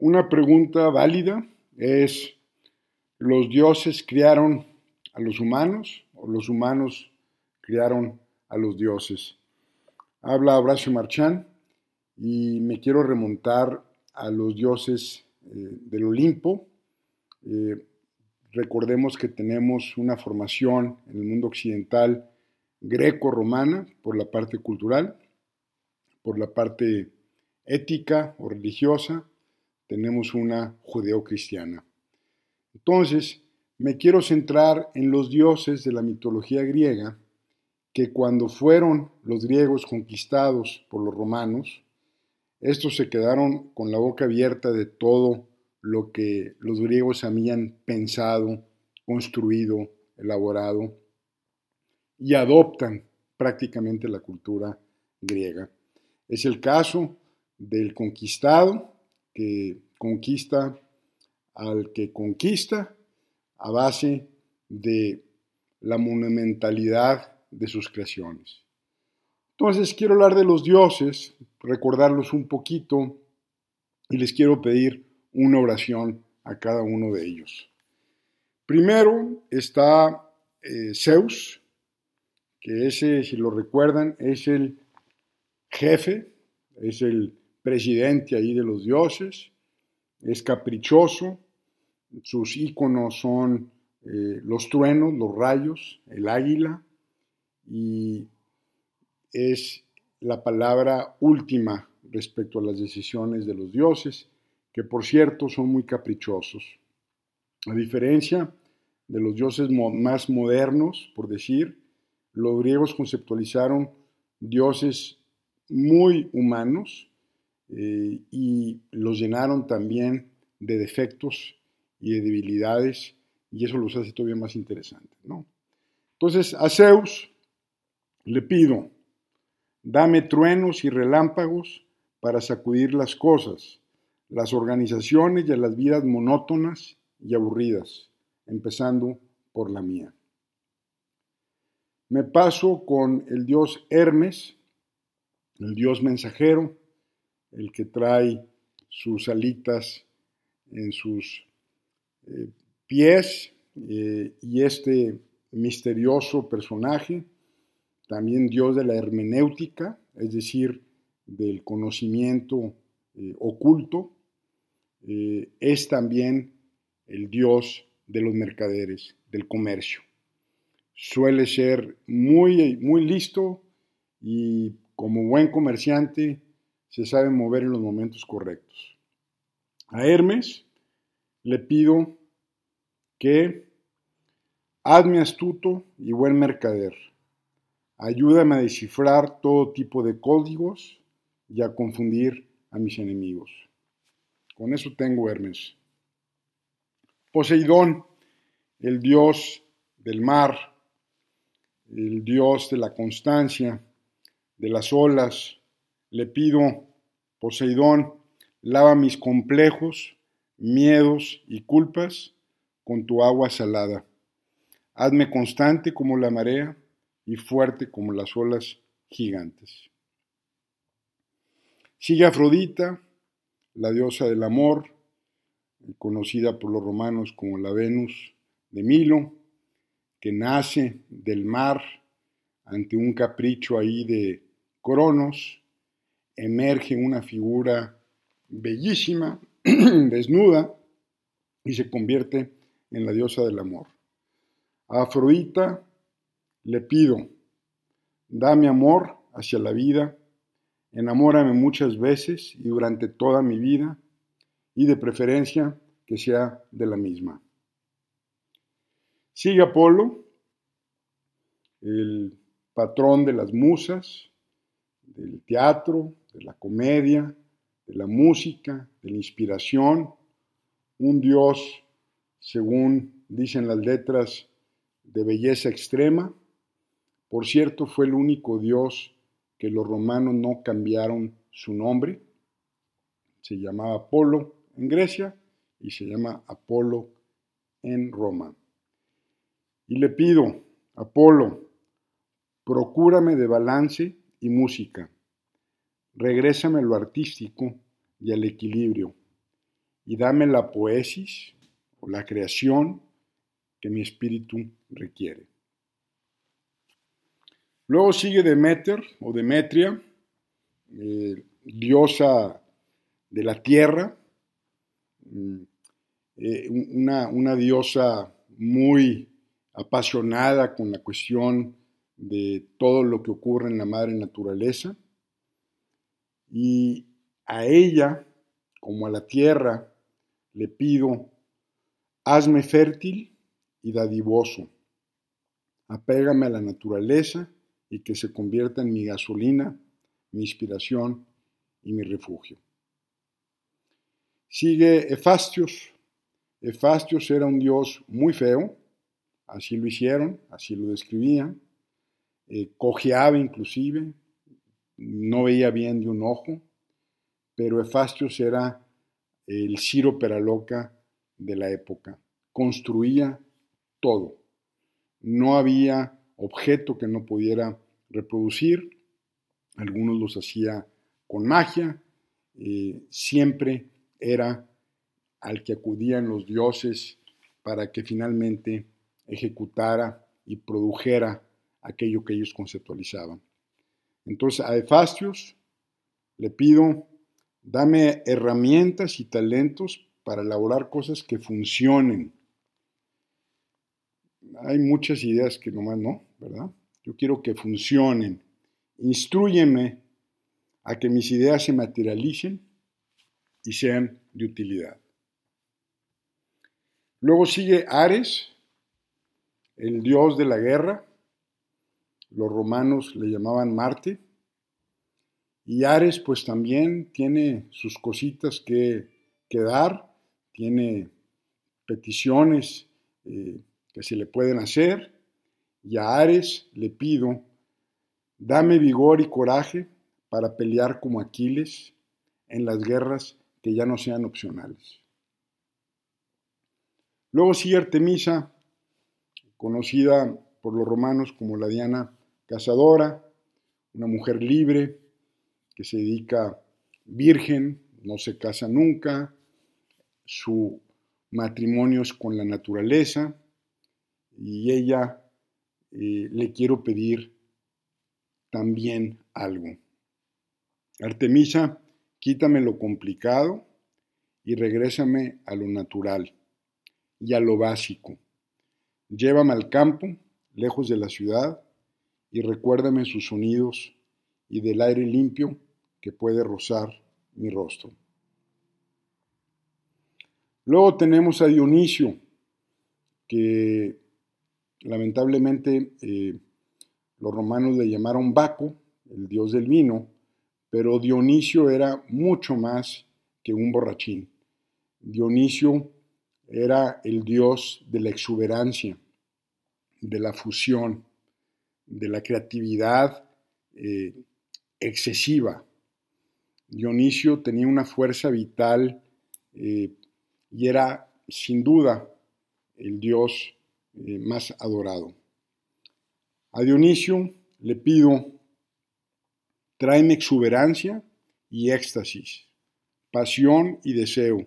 Una pregunta válida es, ¿los dioses criaron a los humanos o los humanos criaron a los dioses? Habla Horacio Marchán y me quiero remontar a los dioses eh, del Olimpo. Eh, recordemos que tenemos una formación en el mundo occidental greco-romana por la parte cultural, por la parte ética o religiosa, tenemos una judeocristiana. Entonces, me quiero centrar en los dioses de la mitología griega, que cuando fueron los griegos conquistados por los romanos, estos se quedaron con la boca abierta de todo lo que los griegos habían pensado, construido, elaborado, y adoptan prácticamente la cultura griega. Es el caso del conquistado que conquista al que conquista a base de la monumentalidad de sus creaciones. Entonces quiero hablar de los dioses, recordarlos un poquito y les quiero pedir una oración a cada uno de ellos. Primero está eh, Zeus, que ese, si lo recuerdan, es el jefe, es el presidente ahí de los dioses, es caprichoso, sus íconos son eh, los truenos, los rayos, el águila, y es la palabra última respecto a las decisiones de los dioses, que por cierto son muy caprichosos. A diferencia de los dioses más modernos, por decir, los griegos conceptualizaron dioses muy humanos eh, y los llenaron también de defectos y de debilidades, y eso los hace todavía más interesantes. ¿no? Entonces, a Zeus le pido, dame truenos y relámpagos para sacudir las cosas, las organizaciones y las vidas monótonas y aburridas, empezando por la mía. Me paso con el dios Hermes, el dios mensajero, el que trae sus alitas en sus eh, pies, eh, y este misterioso personaje, también dios de la hermenéutica, es decir, del conocimiento eh, oculto, es también el dios de los mercaderes, del comercio. Suele ser muy, muy listo y como buen comerciante se sabe mover en los momentos correctos. A Hermes le pido que hazme astuto y buen mercader. Ayúdame a descifrar todo tipo de códigos y a confundir a mis enemigos. Con eso tengo Hermes. Poseidón, el dios del mar, el dios de la constancia, de las olas, le pido, Poseidón, lava mis complejos, miedos y culpas con tu agua salada. Hazme constante como la marea y fuerte como las olas gigantes. Sigue Afrodita, la diosa del amor, conocida por los romanos como la Venus de Milo, que nace del mar ante un capricho ahí de Cronos, emerge una figura bellísima, desnuda, y se convierte en la diosa del amor. A Afrodita le pido, dame amor hacia la vida, enamórame muchas veces y durante toda mi vida, y de preferencia que sea de la misma. Sigue Apolo, el patrón de las musas, del teatro, de la comedia, de la música, de la inspiración, un Dios, según dicen las letras, de belleza extrema. Por cierto, fue el único Dios que los romanos no cambiaron su nombre. Se llamaba Apolo en Grecia y se llama Apolo en Roma. Y le pido, Apolo, procúrame de balance y música Regrésame lo artístico y al equilibrio, y dame la poesis o la creación que mi espíritu requiere. Luego sigue Demeter o Demetria, eh, diosa de la tierra, mm, eh, una, una, diosa muy apasionada con la cuestión de todo lo que ocurre en la madre naturaleza. Y a ella, como a la tierra, le pido, hazme fértil y dadivoso, apégame a la naturaleza y que se convierta en mi gasolina, mi inspiración y mi refugio. Sigue Efastios. Efastios era un dios muy feo, así lo hicieron, así lo describían, eh, cojeaba inclusive, no veía bien de un ojo, pero Efastios era el Ciro Peraloca de la época, construía todo, no había objeto que no pudiera reproducir, algunos los hacía con magia, eh, siempre era al que acudían los dioses para que finalmente ejecutara y produjera aquello que ellos conceptualizaban. Entonces a Efastios le pido, dame herramientas y talentos para elaborar cosas que funcionen. Hay muchas ideas que nomás no, ¿verdad? Yo quiero que funcionen. Instruyeme a que mis ideas se materialicen y sean de utilidad. Luego sigue Ares, el dios de la guerra. Los romanos le llamaban Marte. Y Ares pues también tiene sus cositas que, dar, tiene peticiones eh, que se le pueden hacer. Y a Ares le pido, dame vigor y coraje para pelear como Aquiles en las guerras que ya no sean opcionales. Luego sigue Artemisa, conocida por los romanos como la Diana cazadora, una mujer libre que se dedica virgen, no se casa nunca, su matrimonio es con la naturaleza y ella eh, le quiero pedir también algo. Artemisa, quítame lo complicado y regrésame a lo natural y a lo básico. Llévame al campo, lejos de la ciudad, y recuérdame sus sonidos y del aire limpio que puede rozar mi rostro. Luego tenemos a Dionisio, que lamentablemente eh, los romanos le llamaron Baco, el dios del vino, pero Dionisio era mucho más que un borrachín. Dionisio era el dios de la exuberancia, de la fusión, de la creatividad eh, excesiva. Dionisio tenía una fuerza vital eh, y era sin duda el dios eh, más adorado. A Dionisio le pido, tráeme exuberancia y éxtasis, pasión y deseo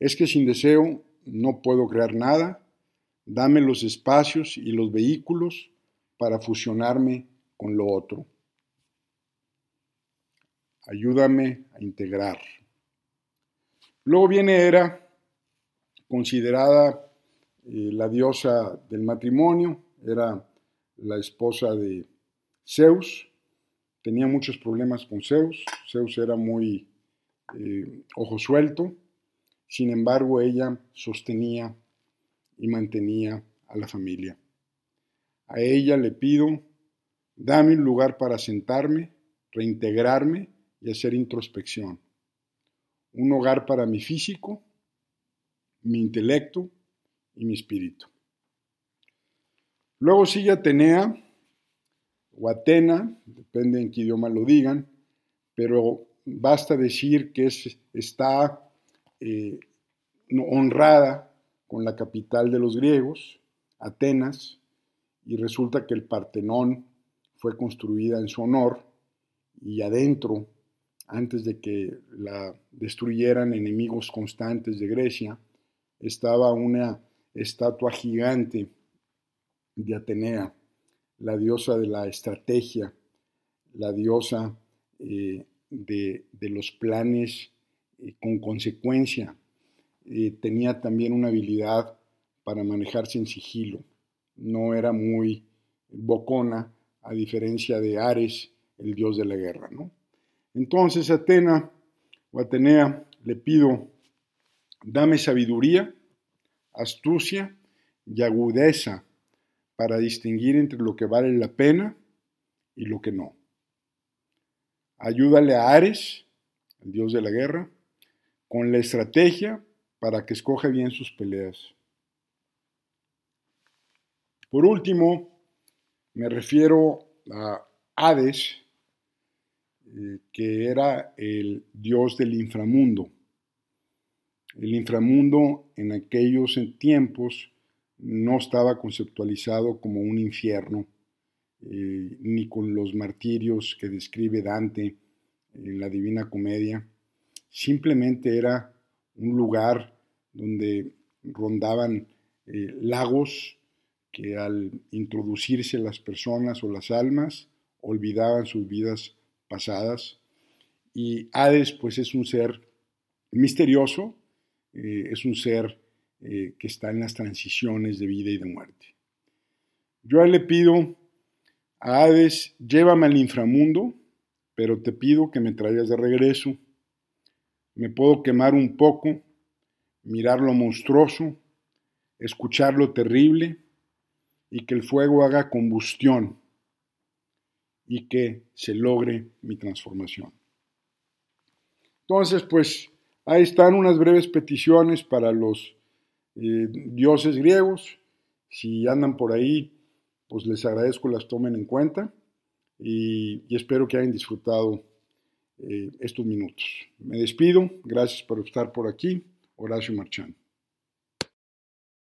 es que sin deseo no puedo crear nada. Dame los espacios y los vehículos para fusionarme con lo otro. Ayúdame a integrar. Luego viene Hera, considerada eh, la diosa del matrimonio, era la esposa de Zeus, tenía muchos problemas con Zeus, Zeus era muy eh, ojo suelto, sin embargo, ella sostenía y mantenía a la familia. A ella le pido, dame un lugar para sentarme, reintegrarme y hacer introspección. Un hogar para mi físico, mi intelecto y mi espíritu. Luego sigue Atenea o Atena, depende en qué idioma lo digan, pero basta decir que es, está eh, honrada con la capital de los griegos, Atenas, y resulta que el Partenón fue construida en su honor y adentro antes de que la destruyeran enemigos constantes de Grecia, estaba una estatua gigante de Atenea, la diosa de la estrategia, la diosa eh, de, los planes eh, con consecuencia. Eh, tenía también una habilidad para manejarse en sigilo. No era muy bocona, a diferencia de Ares, el dios de la guerra. ¿no? Entonces, Atena o Atenea, le pido, dame sabiduría, astucia y agudeza para distinguir entre lo que vale la pena y lo que no. Ayúdale a Ares, el dios de la guerra, con la estrategia para que escoja bien sus peleas. Por último, me refiero a Hades, eh, que era el dios del inframundo. El inframundo en aquellos tiempos no estaba conceptualizado como un infierno, eh, ni con los martirios que describe Dante en la Divina Comedia. Simplemente era un lugar donde rondaban eh, lagos que al introducirse las personas o las almas olvidaban sus vidas pasadas. Y Hades pues es un ser misterioso, eh, es un ser eh, que está en las transiciones de vida y de muerte. Yo le pido a Hades, llévame al inframundo, pero te pido que me traigas de regreso. Me puedo quemar un poco, mirar lo monstruoso, escuchar lo terrible y que el fuego haga combustión y que se logre mi transformación. Entonces, pues ahí están unas breves peticiones para los eh, dioses griegos. Si andan por ahí, pues les agradezco las tomen en cuenta y, espero que hayan disfrutado eh, estos minutos. Me despido, gracias por estar por aquí. Horacio Marchán.